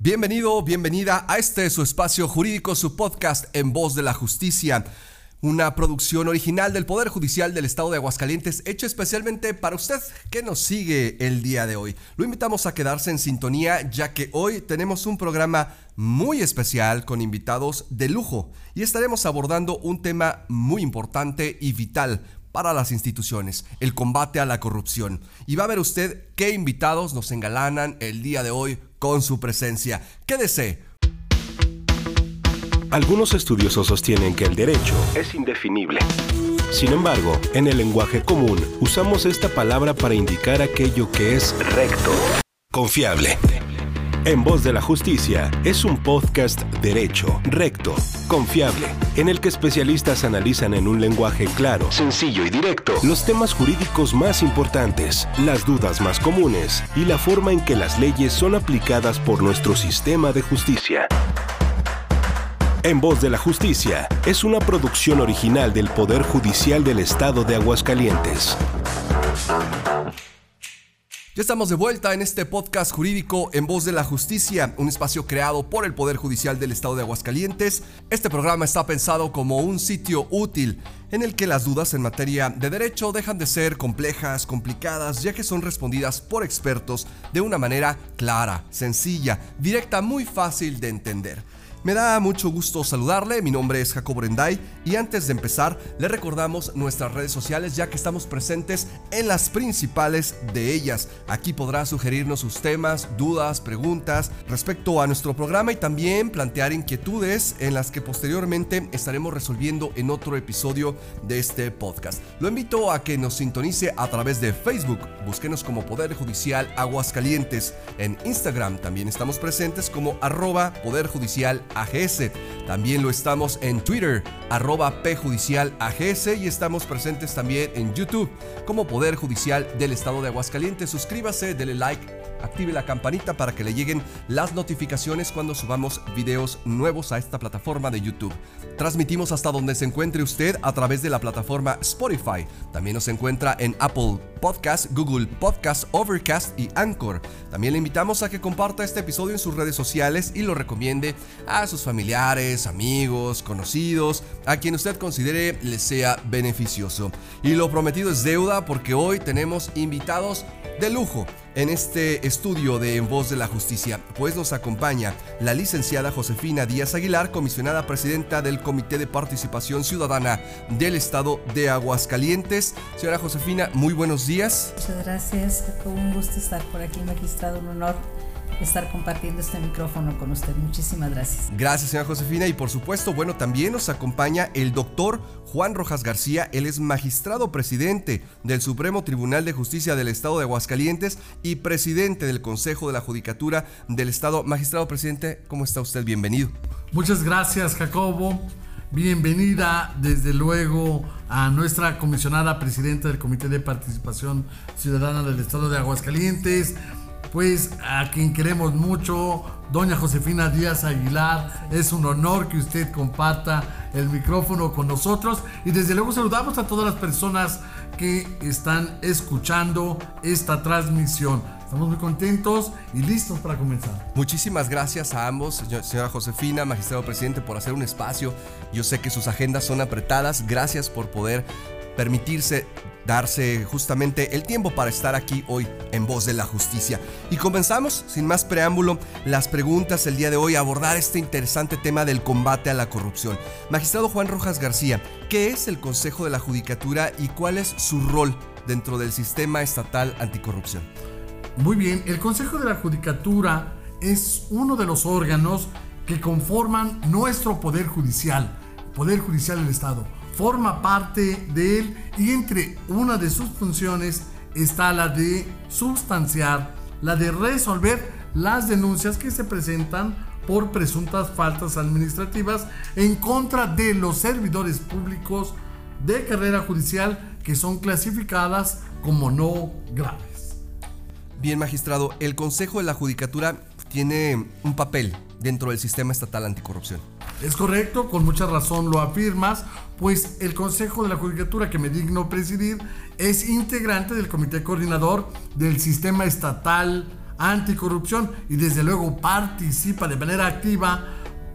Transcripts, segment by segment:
Bienvenido, bienvenida a este su espacio jurídico, su podcast en voz de la justicia. Una producción original del Poder Judicial del Estado de Aguascalientes, hecho especialmente para usted que nos sigue el día de hoy. Lo invitamos a quedarse en sintonía, ya que hoy tenemos un programa muy especial con invitados de lujo y estaremos abordando un tema muy importante y vital para las instituciones, el combate a la corrupción. Y va a ver usted qué invitados nos engalanan el día de hoy con su presencia. Quédese. Algunos estudiosos sostienen que el derecho es indefinible. Sin embargo, en el lenguaje común usamos esta palabra para indicar aquello que es recto, confiable. En Voz de la Justicia es un podcast derecho, recto, confiable, en el que especialistas analizan en un lenguaje claro, sencillo y directo los temas jurídicos más importantes, las dudas más comunes y la forma en que las leyes son aplicadas por nuestro sistema de justicia. En Voz de la Justicia es una producción original del Poder Judicial del Estado de Aguascalientes. Ya estamos de vuelta en este podcast jurídico en voz de la justicia, un espacio creado por el Poder Judicial del Estado de Aguascalientes. Este programa está pensado como un sitio útil en el que las dudas en materia de derecho dejan de ser complejas, complicadas, ya que son respondidas por expertos de una manera clara, sencilla, directa, muy fácil de entender. Me da mucho gusto saludarle, mi nombre es Jacobo Brenday y antes de empezar le recordamos nuestras redes sociales ya que estamos presentes en las principales de ellas. Aquí podrá sugerirnos sus temas, dudas, preguntas respecto a nuestro programa y también plantear inquietudes en las que posteriormente estaremos resolviendo en otro episodio de este podcast. Lo invito a que nos sintonice a través de Facebook, búsquenos como Poder Judicial Aguascalientes. En Instagram también estamos presentes como arroba Poder Judicial AGS. También lo estamos en Twitter, arroba PJudicial AGS y estamos presentes también en YouTube como Poder Judicial del Estado de Aguascalientes. Suscríbase, dele like active la campanita para que le lleguen las notificaciones cuando subamos videos nuevos a esta plataforma de YouTube. Transmitimos hasta donde se encuentre usted a través de la plataforma Spotify. También nos encuentra en Apple Podcast, Google Podcast, Overcast y Anchor. También le invitamos a que comparta este episodio en sus redes sociales y lo recomiende a sus familiares, amigos, conocidos, a quien usted considere le sea beneficioso. Y lo prometido es deuda porque hoy tenemos invitados de lujo en este estudio de En Voz de la Justicia, pues nos acompaña la licenciada Josefina Díaz Aguilar, comisionada presidenta del Comité de Participación Ciudadana del Estado de Aguascalientes. Señora Josefina, muy buenos días. Muchas gracias, un gusto estar por aquí, magistrado, un honor estar compartiendo este micrófono con usted. Muchísimas gracias. Gracias, señora Josefina. Y por supuesto, bueno, también nos acompaña el doctor Juan Rojas García. Él es magistrado presidente del Supremo Tribunal de Justicia del Estado de Aguascalientes y presidente del Consejo de la Judicatura del Estado. Magistrado presidente, ¿cómo está usted? Bienvenido. Muchas gracias, Jacobo. Bienvenida desde luego a nuestra comisionada presidenta del Comité de Participación Ciudadana del Estado de Aguascalientes, pues a quien queremos mucho, doña Josefina Díaz Aguilar. Es un honor que usted comparta el micrófono con nosotros y desde luego saludamos a todas las personas que están escuchando esta transmisión. Estamos muy contentos y listos para comenzar. Muchísimas gracias a ambos, señora Josefina, magistrado presidente, por hacer un espacio. Yo sé que sus agendas son apretadas. Gracias por poder permitirse darse justamente el tiempo para estar aquí hoy en Voz de la Justicia. Y comenzamos, sin más preámbulo, las preguntas el día de hoy a abordar este interesante tema del combate a la corrupción. Magistrado Juan Rojas García, ¿qué es el Consejo de la Judicatura y cuál es su rol dentro del sistema estatal anticorrupción? Muy bien, el Consejo de la Judicatura es uno de los órganos que conforman nuestro Poder Judicial, Poder Judicial del Estado forma parte de él y entre una de sus funciones está la de sustanciar, la de resolver las denuncias que se presentan por presuntas faltas administrativas en contra de los servidores públicos de carrera judicial que son clasificadas como no graves. Bien, magistrado, el Consejo de la Judicatura tiene un papel dentro del sistema estatal anticorrupción. Es correcto, con mucha razón lo afirmas, pues el Consejo de la Judicatura que me digno presidir es integrante del Comité Coordinador del Sistema Estatal anticorrupción y desde luego participa de manera activa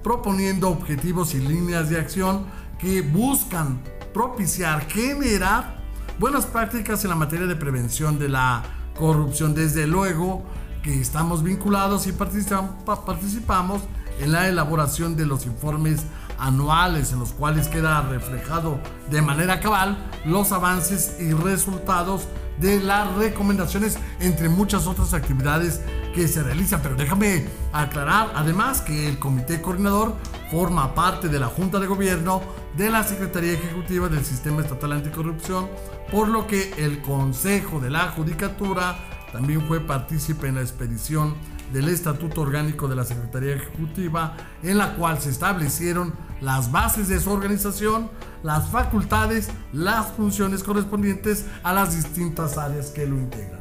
proponiendo objetivos y líneas de acción que buscan propiciar, generar buenas prácticas en la materia de prevención de la corrupción. Desde luego que estamos vinculados y participamos en la elaboración de los informes anuales en los cuales queda reflejado de manera cabal los avances y resultados de las recomendaciones entre muchas otras actividades que se realizan. Pero déjame aclarar además que el comité coordinador forma parte de la Junta de Gobierno de la Secretaría Ejecutiva del Sistema Estatal Anticorrupción, por lo que el Consejo de la Judicatura también fue partícipe en la expedición del Estatuto Orgánico de la Secretaría Ejecutiva, en la cual se establecieron las bases de su organización, las facultades, las funciones correspondientes a las distintas áreas que lo integran.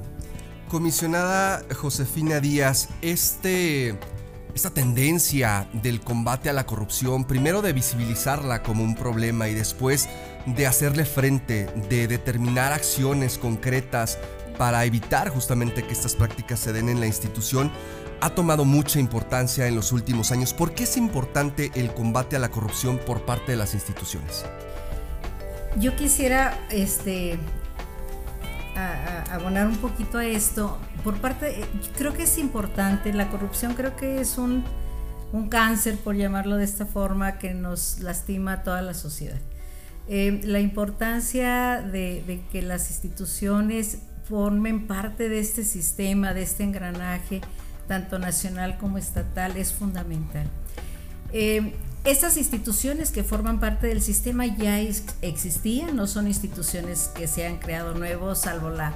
Comisionada Josefina Díaz, este, esta tendencia del combate a la corrupción, primero de visibilizarla como un problema y después de hacerle frente, de determinar acciones concretas para evitar justamente que estas prácticas se den en la institución, ha tomado mucha importancia en los últimos años. ¿Por qué es importante el combate a la corrupción por parte de las instituciones? Yo quisiera este, abonar un poquito a esto. Por parte, creo que es importante, la corrupción creo que es un, un cáncer, por llamarlo de esta forma, que nos lastima a toda la sociedad. Eh, la importancia de, de que las instituciones formen parte de este sistema, de este engranaje, tanto nacional como estatal, es fundamental. Eh, estas instituciones que forman parte del sistema ya existían, no son instituciones que se han creado nuevos, salvo la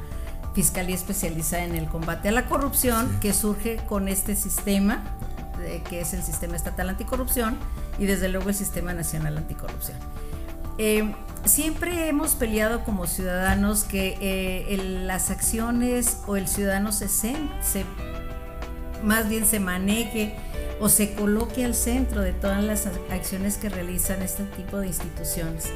Fiscalía Especializada en el Combate a la Corrupción, que surge con este sistema, que es el Sistema Estatal Anticorrupción, y desde luego el Sistema Nacional Anticorrupción. Eh, siempre hemos peleado como ciudadanos que eh, las acciones o el ciudadano se, se más bien se maneje o se coloque al centro de todas las acciones que realizan este tipo de instituciones.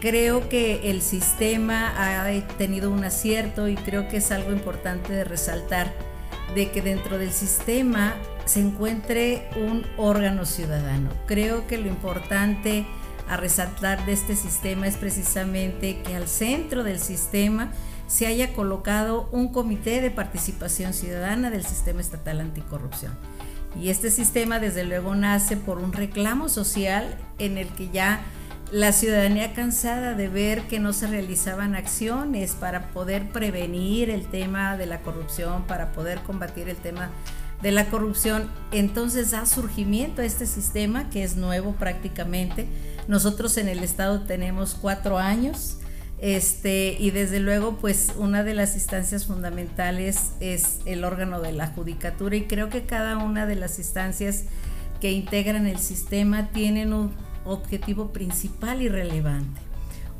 Creo que el sistema ha tenido un acierto y creo que es algo importante de resaltar, de que dentro del sistema se encuentre un órgano ciudadano. Creo que lo importante a resaltar de este sistema es precisamente que al centro del sistema se haya colocado un comité de participación ciudadana del sistema estatal anticorrupción. Y este sistema desde luego nace por un reclamo social en el que ya la ciudadanía cansada de ver que no se realizaban acciones para poder prevenir el tema de la corrupción, para poder combatir el tema de la corrupción, entonces da surgimiento a este sistema que es nuevo prácticamente. Nosotros en el estado tenemos cuatro años este, y desde luego, pues una de las instancias fundamentales es el órgano de la judicatura y creo que cada una de las instancias que integran el sistema tienen un objetivo principal y relevante.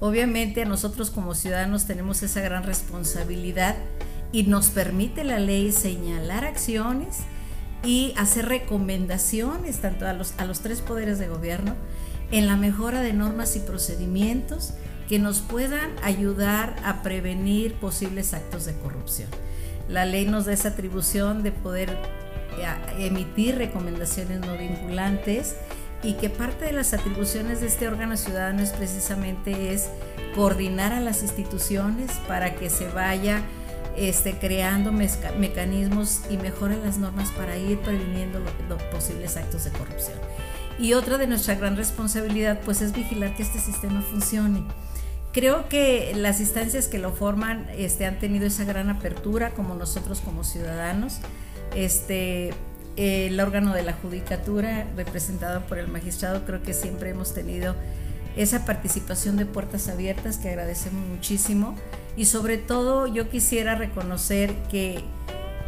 Obviamente nosotros como ciudadanos tenemos esa gran responsabilidad y nos permite la ley señalar acciones y hacer recomendaciones tanto a los, a los tres poderes de gobierno en la mejora de normas y procedimientos que nos puedan ayudar a prevenir posibles actos de corrupción. La ley nos da esa atribución de poder eh, emitir recomendaciones no vinculantes y que parte de las atribuciones de este órgano ciudadano es precisamente es coordinar a las instituciones para que se vaya este, creando mecanismos y mejoren las normas para ir previniendo los posibles actos de corrupción. Y otra de nuestra gran responsabilidad pues es vigilar que este sistema funcione Creo que las instancias que lo forman este, han tenido esa gran apertura, como nosotros como ciudadanos. Este, el órgano de la judicatura, representado por el magistrado, creo que siempre hemos tenido esa participación de puertas abiertas que agradecemos muchísimo. Y sobre todo yo quisiera reconocer que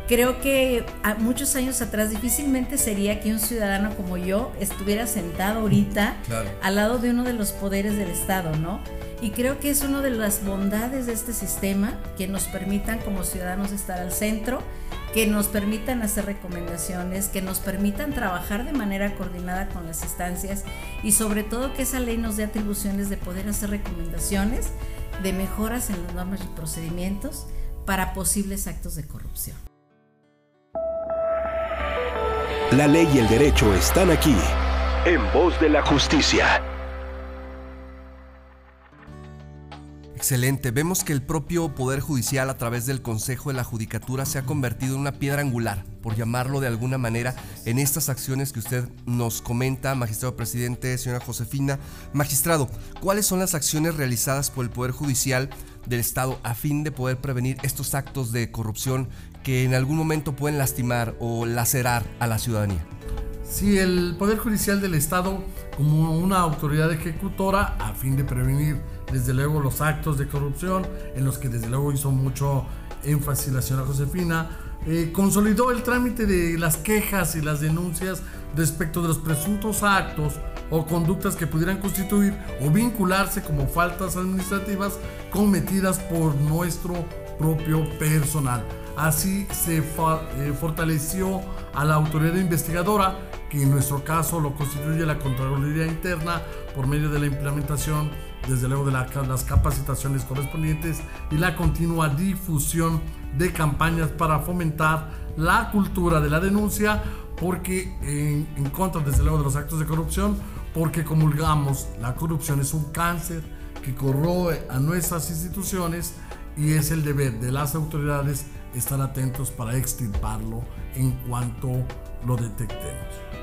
creo que a muchos años atrás difícilmente sería que un ciudadano como yo estuviera sentado ahorita al lado de uno de los poderes del Estado, ¿no? Y creo que es una de las bondades de este sistema que nos permitan como ciudadanos estar al centro, que nos permitan hacer recomendaciones, que nos permitan trabajar de manera coordinada con las instancias y sobre todo que esa ley nos dé atribuciones de poder hacer recomendaciones de mejoras en las normas y procedimientos para posibles actos de corrupción. La ley y el derecho están aquí. En voz de la justicia. Excelente. Vemos que el propio Poder Judicial a través del Consejo de la Judicatura se ha convertido en una piedra angular, por llamarlo de alguna manera, en estas acciones que usted nos comenta, magistrado presidente, señora Josefina. Magistrado, ¿cuáles son las acciones realizadas por el Poder Judicial del Estado a fin de poder prevenir estos actos de corrupción que en algún momento pueden lastimar o lacerar a la ciudadanía? Sí, el Poder Judicial del Estado como una autoridad ejecutora a fin de prevenir desde luego los actos de corrupción en los que desde luego hizo mucho énfasis la señora Josefina, eh, consolidó el trámite de las quejas y las denuncias respecto de los presuntos actos o conductas que pudieran constituir o vincularse como faltas administrativas cometidas por nuestro propio personal. Así se eh, fortaleció a la autoridad investigadora, que en nuestro caso lo constituye la Contraloría Interna por medio de la implementación, desde luego de las capacitaciones correspondientes y la continua difusión de campañas para fomentar la cultura de la denuncia, porque en, contra, desde luego, de los actos de corrupción, porque comulgamos, la corrupción es un cáncer que corroe a nuestras instituciones y es el deber de las autoridades estar atentos para extirparlo en cuanto lo detectemos.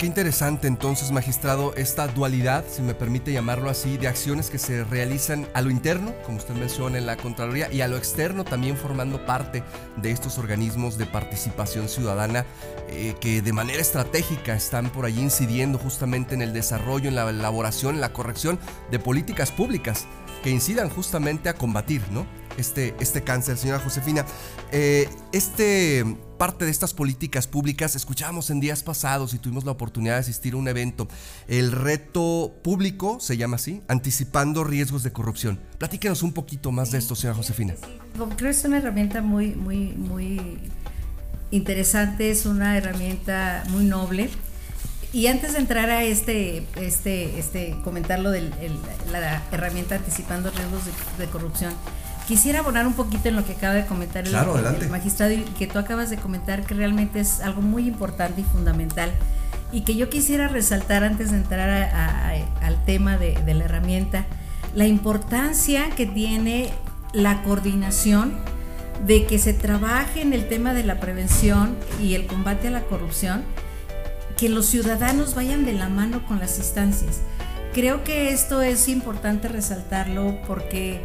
Qué interesante entonces, magistrado, esta dualidad, si me permite llamarlo así, de acciones que se realizan a lo interno, como usted menciona en la Contraloría, y a lo externo también formando parte de estos organismos de participación ciudadana eh, que de manera estratégica están por allí incidiendo justamente en el desarrollo, en la elaboración, en la corrección de políticas públicas que incidan justamente a combatir, ¿no? Este, este cáncer, señora Josefina. Eh, este parte de estas políticas públicas, escuchábamos en días pasados y tuvimos la oportunidad de asistir a un evento, el reto público, se llama así, anticipando riesgos de corrupción. Platíquenos un poquito más de esto, señora Josefina. Creo que es una herramienta muy, muy, muy interesante, es una herramienta muy noble. Y antes de entrar a este, este, este comentarlo de la herramienta anticipando riesgos de corrupción, Quisiera abonar un poquito en lo que acaba de comentar el, magistrado y que tú acabas de comentar que realmente es algo muy importante y fundamental y que yo quisiera resaltar antes de entrar al tema de, de la herramienta, la importancia que tiene la coordinación de que se trabaje en el tema de la prevención y el combate a la corrupción, que los ciudadanos vayan de la mano con las instancias. Creo que esto es importante resaltarlo porque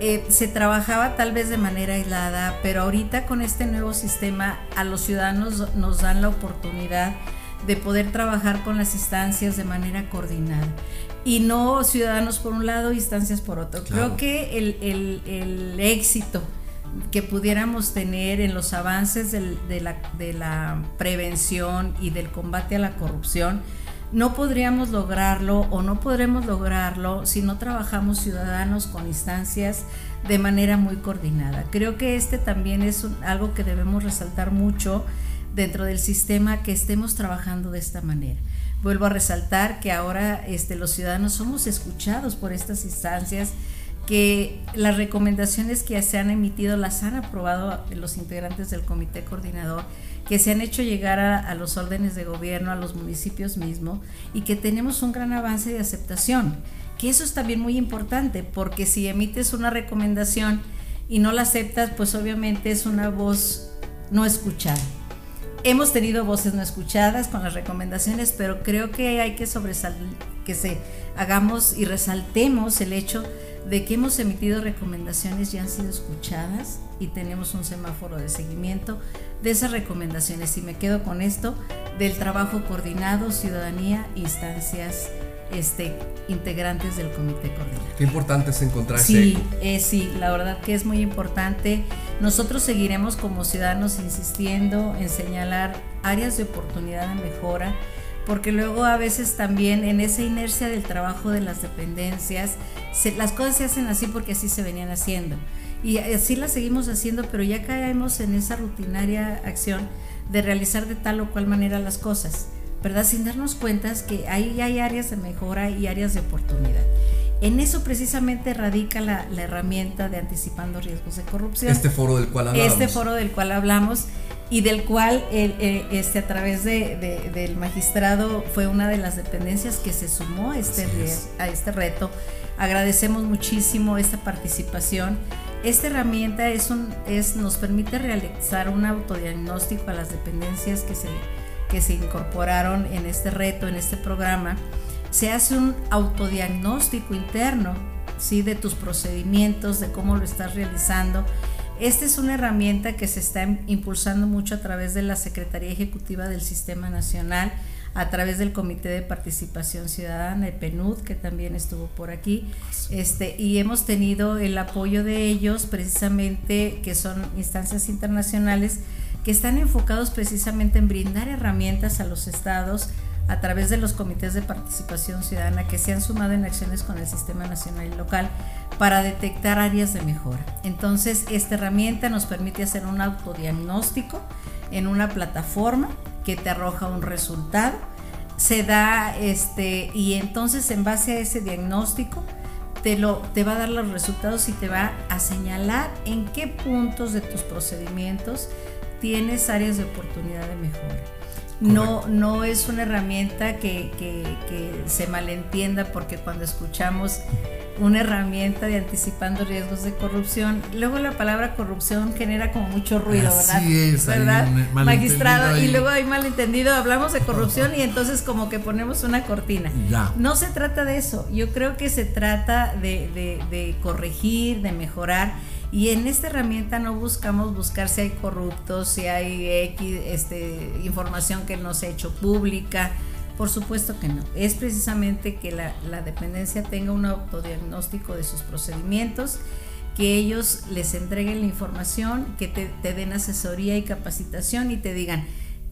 eh, se trabajaba tal vez de manera aislada, pero ahorita con este nuevo sistema a los ciudadanos nos dan la oportunidad de poder trabajar con las instancias de manera coordinada y no ciudadanos por un lado, instancias por otro. Creo que el, éxito que pudiéramos tener en los avances de, la, de la prevención y del combate a la corrupción no podríamos lograrlo o no podremos lograrlo si no trabajamos ciudadanos con instancias de manera muy coordinada. Creo que este también es algo que debemos resaltar mucho dentro del sistema que estemos trabajando de esta manera. Vuelvo a resaltar que ahora este, los ciudadanos somos escuchados por estas instancias, que las recomendaciones que se han emitido las han aprobado los integrantes del comité coordinador que se han hecho llegar a, los órdenes de gobierno, a los municipios mismos, y que tenemos un gran avance de aceptación. Que eso es también muy importante, porque si emites una recomendación y no la aceptas, pues obviamente es una voz no escuchada. Hemos tenido voces no escuchadas con las recomendaciones, pero creo que hay que sobresalir, que se hagamos y resaltemos el hecho que hemos emitido recomendaciones y han sido escuchadas y tenemos un semáforo de seguimiento de esas recomendaciones. Y me quedo con esto del trabajo coordinado, ciudadanía, instancias este, integrantes del comité coordinador. Qué importante es encontrarse. Sí, eh, sí, la verdad que es muy importante. Nosotros seguiremos como ciudadanos insistiendo en señalar áreas de oportunidad de mejora porque luego a veces también en esa inercia del trabajo de las dependencias, las cosas se hacen así porque así se venían haciendo. Y así las seguimos haciendo, pero ya caemos en esa rutinaria acción de realizar de tal o cual manera las cosas, ¿verdad? Sin darnos cuenta que ahí hay áreas de mejora y áreas de oportunidad. En eso precisamente radica la, la herramienta de anticipando riesgos de corrupción. Este foro del cual hablamos. Este foro del cual hablamos y del cual este, a través de, del magistrado fue una de las dependencias que se sumó a este, a este reto. Agradecemos muchísimo esta participación. Esta herramienta es un, es, nos permite realizar un autodiagnóstico a las dependencias que se, que se incorporaron en este reto, en este programa. Se hace un autodiagnóstico interno ¿sí? de tus procedimientos, de cómo lo estás realizando esta es una herramienta que se está impulsando mucho a través de la Secretaría Ejecutiva del Sistema Nacional, a través del Comité de Participación Ciudadana, el PNUD, que también estuvo por aquí, este, y hemos tenido el apoyo de ellos precisamente, que son instancias internacionales, que están enfocados precisamente en brindar herramientas a los estados a través de los comités de participación ciudadana que se han sumado en acciones con el sistema nacional y local para detectar áreas de mejora. Entonces, esta herramienta nos permite hacer un autodiagnóstico en una plataforma que te arroja un resultado. Se da este y entonces en base a ese diagnóstico te, lo, te va a dar los resultados y te va a señalar en qué puntos de tus procedimientos tienes áreas de oportunidad de mejora. No, no es una herramienta que, que, que se malentienda porque cuando escuchamos una herramienta de anticipando riesgos de corrupción. Luego la palabra corrupción genera como mucho ruido, ¿verdad? es, ¿verdad? Magistrado, y luego hay malentendido, hablamos de corrupción y entonces como que ponemos una cortina. No se trata de eso, yo creo que se trata de, de corregir, de mejorar. Y en esta herramienta no buscamos buscar si hay corruptos, si hay X, este, información que no se ha hecho pública, por supuesto que no. Es precisamente que la, dependencia tenga un autodiagnóstico de sus procedimientos, que ellos les entreguen la información, que te, den asesoría y capacitación y te digan,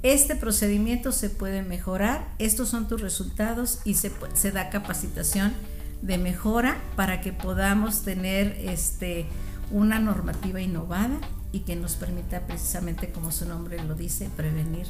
este procedimiento se puede mejorar, estos son tus resultados y se, se da capacitación de mejora para que podamos tener este, una normativa innovada y que nos permita precisamente, como su nombre lo dice, prevenir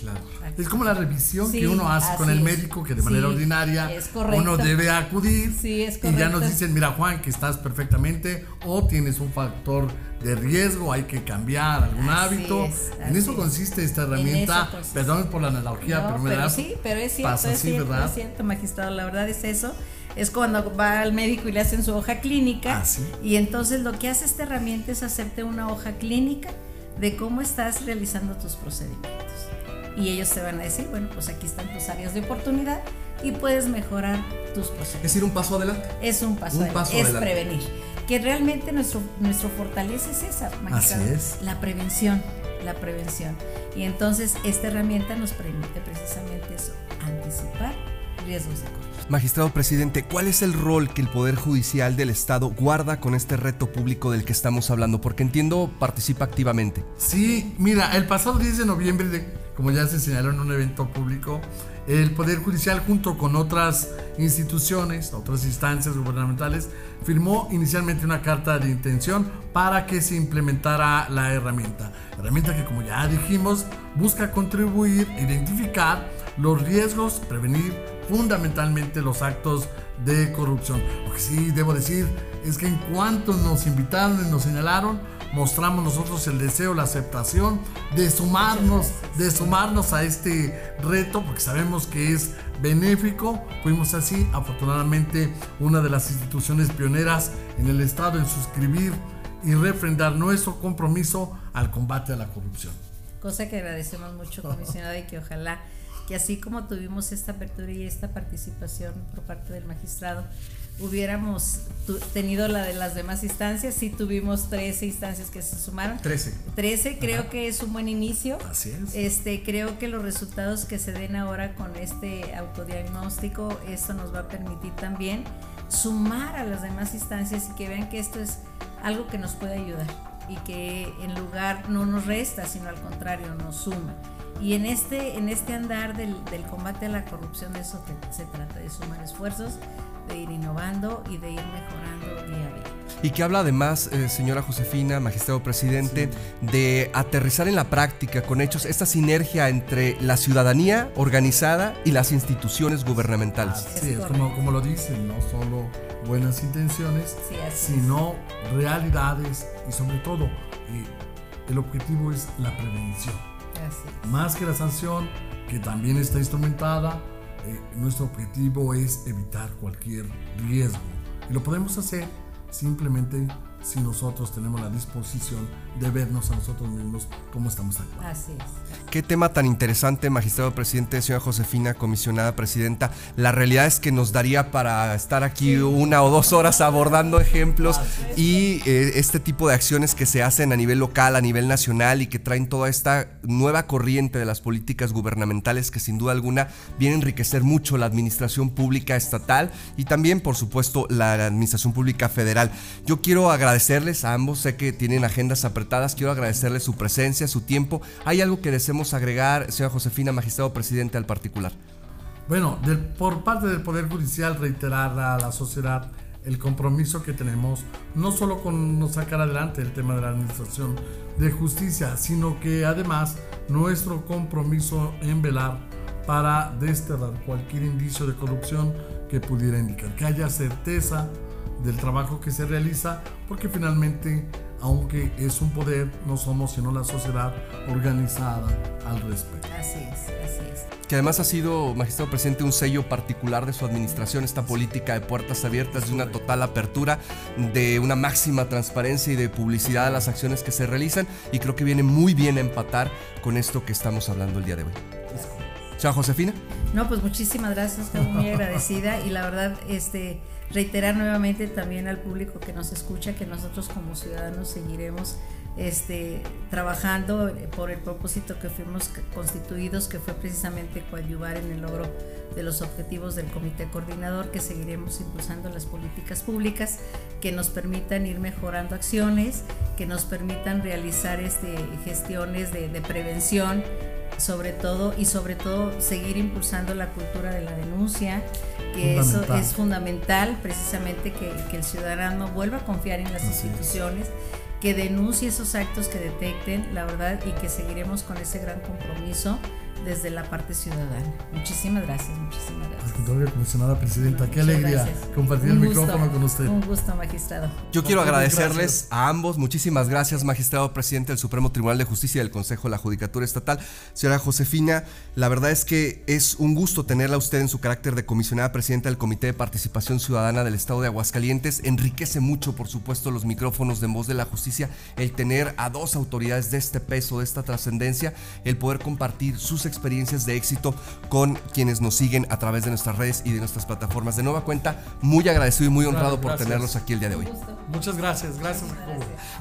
Claro. Es como la revisión que uno hace con el médico, que de manera ordinaria uno debe acudir y ya nos dicen, mira Juan, que estás perfectamente o tienes un factor de riesgo, hay que cambiar algún hábito. en eso consiste esta herramienta. Perdón por la analogía, pero me da, sí, pero es cierto, es, cierto es cierto, magistrado, la verdad es eso. Es cuando va al médico y le hacen su hoja clínica. Ah, y entonces lo que hace esta herramienta es hacerte una hoja clínica de cómo estás realizando tus procedimientos y ellos te van a decir, bueno, pues aquí están tus áreas de oportunidad y puedes mejorar tus procesos. Es ir un paso adelante. Es un paso adelante. es prevenir. Que realmente nuestro, nuestro fortaleza es esa, Así es. La prevención, la prevención. Y entonces esta herramienta nos permite precisamente eso, anticipar riesgos de corrupción. Magistrado presidente, ¿cuál es el rol que el Poder Judicial del Estado guarda con este reto público del que estamos hablando? Porque entiendo participa activamente. Sí, mira, el pasado 10 de noviembre de como ya se señaló en un evento público, el Poder Judicial junto con otras instituciones, otras instancias gubernamentales, firmó inicialmente una carta de intención para que se implementara la herramienta. Herramienta que como ya dijimos busca contribuir, identificar los riesgos, prevenir fundamentalmente los actos de corrupción. Lo que sí debo decir es que en cuanto nos invitaron y nos señalaron, mostramos nosotros el deseo, la aceptación de sumarnos, de sumarnos a este reto, porque sabemos que es benéfico. Fuimos así, afortunadamente, una de las instituciones pioneras en el Estado en suscribir y refrendar nuestro compromiso al combate a la corrupción. Cosa que agradecemos mucho, comisionada, y que ojalá que así como tuvimos esta apertura y esta participación por parte del magistrado, hubiéramos tenido la de las demás instancias. Sí tuvimos 13 instancias que se sumaron. 13. 13 creo que es un buen inicio. Así es. Este, creo que los resultados que se den ahora con este autodiagnóstico, esto nos va a permitir también sumar a las demás instancias y que vean que esto es algo que nos puede ayudar y que en lugar no nos resta, sino al contrario, nos suma. Y en este, en este andar del, del combate a la corrupción, de eso se trata, de sumar esfuerzos de ir innovando y de ir mejorando día a día. Y que habla además, eh, señora Josefina, magistrado presidente, de aterrizar en la práctica con hechos esta sinergia entre la ciudadanía organizada y las instituciones gubernamentales. sí, es como, como, lo dicen, no solo buenas intenciones, sino realidades y sobre todo el objetivo es la prevención Más que la sanción, que también está instrumentada, eh, nuestro objetivo es evitar cualquier riesgo. Y lo podemos hacer simplemente si nosotros tenemos la disposición de vernos a nosotros mismos como estamos actuando. Así es. Qué tema tan interesante, magistrado presidente, señora Josefina, comisionada presidenta. La realidad es que nos daría para estar aquí una o dos horas abordando ejemplos y eh, este tipo de acciones que se hacen a nivel local, a nivel nacional y que traen toda esta nueva corriente de las políticas gubernamentales que sin duda alguna viene a enriquecer mucho la administración pública estatal y también, por supuesto, la administración pública federal. Yo quiero agradecerles a ambos, sé que tienen agendas apretadas, quiero agradecerles su presencia, su tiempo. ¿Hay algo que deseemos agregar, señora Josefina, magistrado presidente al particular? Bueno, del- por parte del Poder Judicial reiterar a la sociedad el compromiso que tenemos, no solo con no sacar adelante el tema de la administración de justicia, sino que además nuestro compromiso en velar para desterrar cualquier indicio de corrupción que pudiera indicar, que haya certeza del trabajo que se realiza, porque finalmente, aunque es un poder, no somos sino la sociedad organizada al respecto. Así es, así es. que además ha sido, magistrado presidente, un sello particular de su administración, esta política de puertas abiertas, de una total apertura, de una máxima transparencia y de publicidad a las acciones que se realizan, y creo que viene muy bien a empatar con esto que estamos hablando el día de hoy. Señora Josefina. No, pues muchísimas gracias, quedo muy agradecida y la verdad, este, reiterar nuevamente también al público que nos escucha que nosotros como ciudadanos seguiremos este, trabajando por el propósito que fuimos constituidos, que fue precisamente coadyuvar en el logro de los objetivos del comité coordinador, que seguiremos impulsando las políticas públicas que nos permitan ir mejorando acciones, que nos permitan realizar este, gestiones de, de prevención sobre todo y sobre todo seguir impulsando la cultura de la denuncia, que eso es fundamental precisamente que, que el ciudadano vuelva a confiar en las Así es. instituciones, que denuncie esos actos que detecten, la verdad, y que seguiremos con ese gran compromiso desde la parte ciudadana. Muchísimas gracias, muchísimas Al gracias. contrario, comisionada presidenta, qué Muchas alegría gracias. compartir Un el gusto, micrófono con usted. Un gusto, magistrado. Yo quiero agradecerles gracias. a ambos. Muchísimas gracias, magistrado presidente del Supremo Tribunal de Justicia y del Consejo de la Judicatura Estatal. Señora Josefina, la verdad es que es un gusto tenerla a usted en su carácter de comisionada presidenta del Comité de Participación Ciudadana del Estado de Aguascalientes. Enriquece mucho, por supuesto, los micrófonos de Voz de la Justicia, el tener a dos autoridades de este peso, de esta trascendencia, el poder compartir sus experiencias de éxito con quienes nos siguen a través de nuestras redes y de nuestras plataformas. De nueva cuenta, muy agradecido y muy honrado por tenerlos aquí el día de hoy. Muchas gracias, gracias.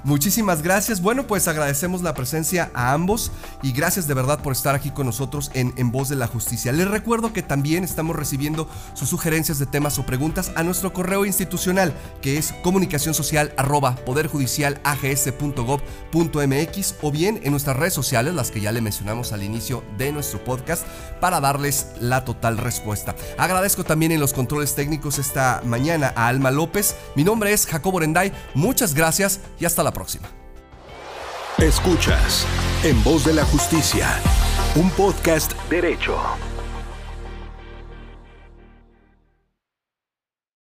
Muchísimas gracias. Bueno, pues agradecemos la presencia a ambos y gracias de verdad por estar aquí con nosotros en En Voz de la Justicia. Les recuerdo que también estamos recibiendo sus sugerencias de temas o preguntas a nuestro correo institucional que es comunicación social arroba poderjudicialags.gov.mx o bien en nuestras redes sociales, las que ya le mencionamos al inicio de nuestro podcast, para darles la total respuesta. Agradezco también en los controles técnicos esta mañana a Alma López. Mi nombre es Jacobo Renday. Muchas gracias y hasta la próxima. Escuchas En Voz de la Justicia, un podcast derecho.